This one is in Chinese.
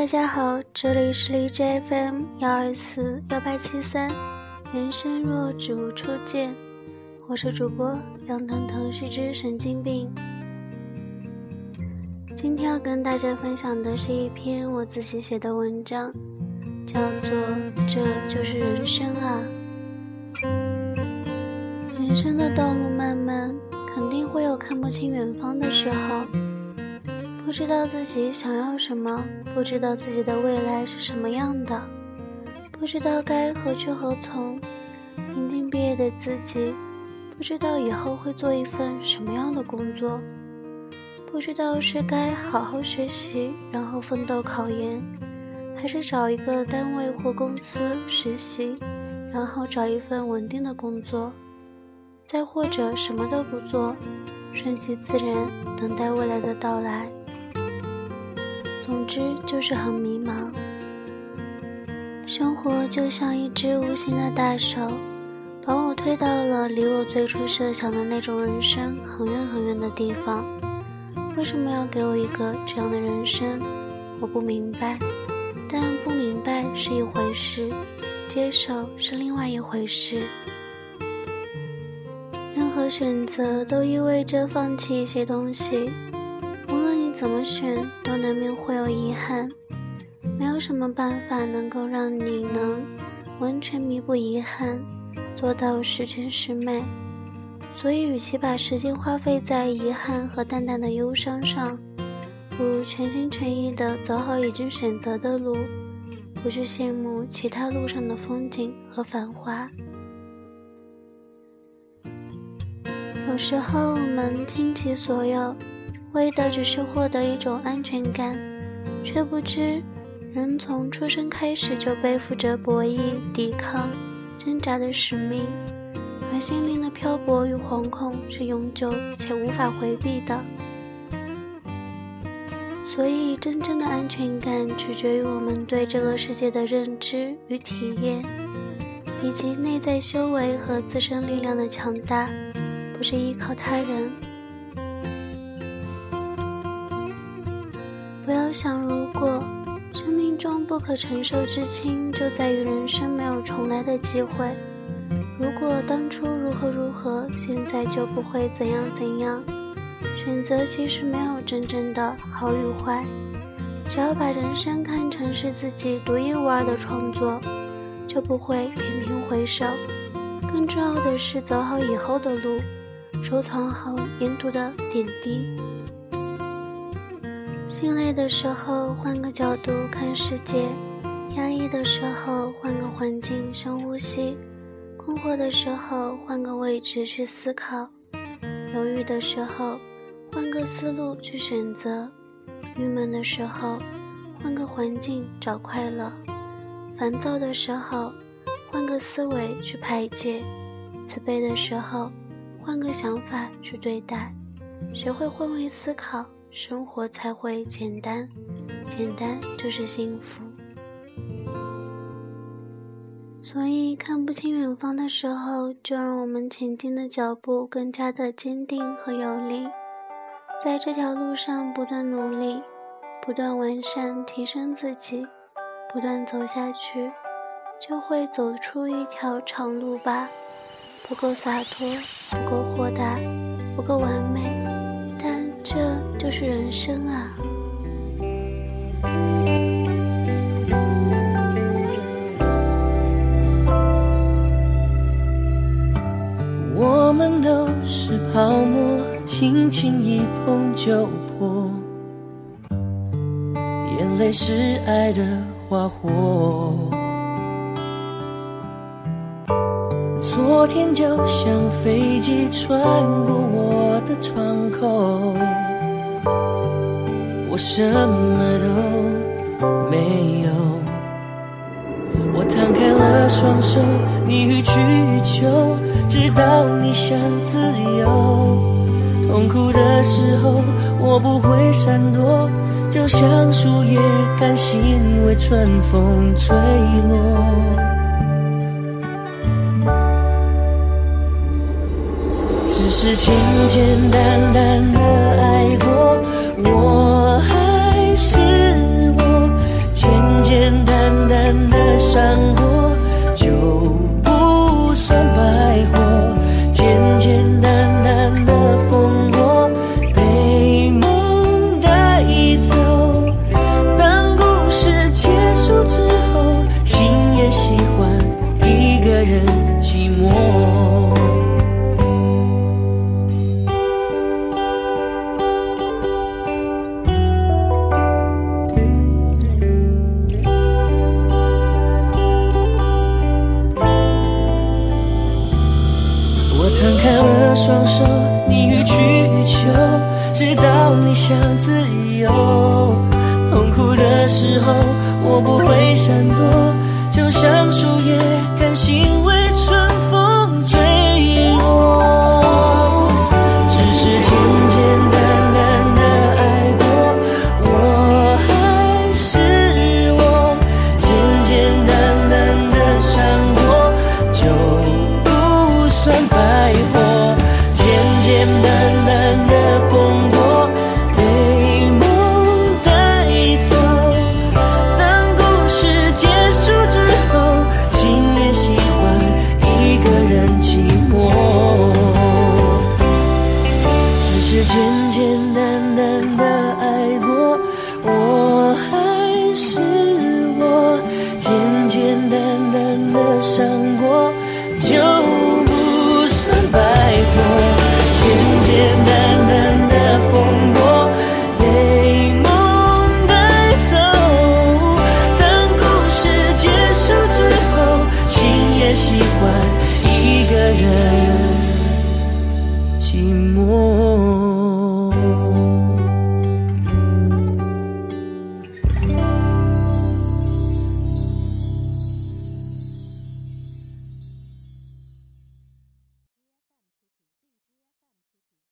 大家好，这里是荔枝 FM 幺二四幺八七三，人生若只如初见，我是主播杨腾腾，是只神经病。今天要跟大家分享的是一篇我自己写的文章，叫做《这就是人生啊》。人生的道路漫漫，肯定会有看不清远方的时候。不知道自己想要什么，不知道自己的未来是什么样的，不知道该何去何从。临近毕业的自己，不知道以后会做一份什么样的工作，不知道是该好好学习，然后奋斗考研，还是找一个单位或公司实习，然后找一份稳定的工作，再或者什么都不做，顺其自然，等待未来的到来。总之就是很迷茫，生活就像一只无形的大手，把我推到了离我最初设想的那种人生很远很远的地方。为什么要给我一个这样的人生？我不明白，但不明白是一回事，接受是另外一回事。任何选择都意味着放弃一些东西。怎么选都难免会有遗憾，没有什么办法能够让你能完全弥补遗憾，做到十全十美。所以，与其把时间花费在遗憾和淡淡的忧伤上，不如全心全意的走好已经选择的路，不去羡慕其他路上的风景和繁华。有时候，我们倾其所有。为的只是获得一种安全感，却不知人从出生开始就背负着博弈、抵抗、挣扎的使命，而心灵的漂泊与惶恐是永久且无法回避的。所以，真正的安全感取决于我们对这个世界的认知与体验，以及内在修为和自身力量的强大，不是依靠他人。不要想，如果生命中不可承受之轻，就在于人生没有重来的机会。如果当初如何如何，现在就不会怎样怎样。选择其实没有真正的好与坏，只要把人生看成是自己独一无二的创作，就不会频频回首。更重要的是，走好以后的路，收藏好沿途的点滴。心累的时候，换个角度看世界；压抑的时候，换个环境深呼吸；困惑的时候，换个位置去思考；犹豫的时候，换个思路去选择；郁闷的时候，换个环境找快乐；烦躁的时候，换个思维去排解；慈悲的时候，换个想法去对待。学会换位思考。生活才会简单，简单就是幸福。所以，看不清远方的时候，就让我们前进的脚步更加的坚定和有力，在这条路上不断努力，不断完善提升自己，不断走下去，就会走出一条长路吧。不够洒脱，不够豁达，不够完美。这就是人生啊！我们都是泡沫，轻轻一碰就破。眼泪是爱的花火，昨天就像飞机穿过我的窗口。我什么都没有，我摊开了双手，你予取予求，直到你想自由。痛苦的时候，我不会闪躲，就像树叶甘心为春风吹落。只是简简单单的爱过。我还是我，山我摊开了双手你予取予求直到你想自由。痛苦的时候我不会闪躲就像树叶甘心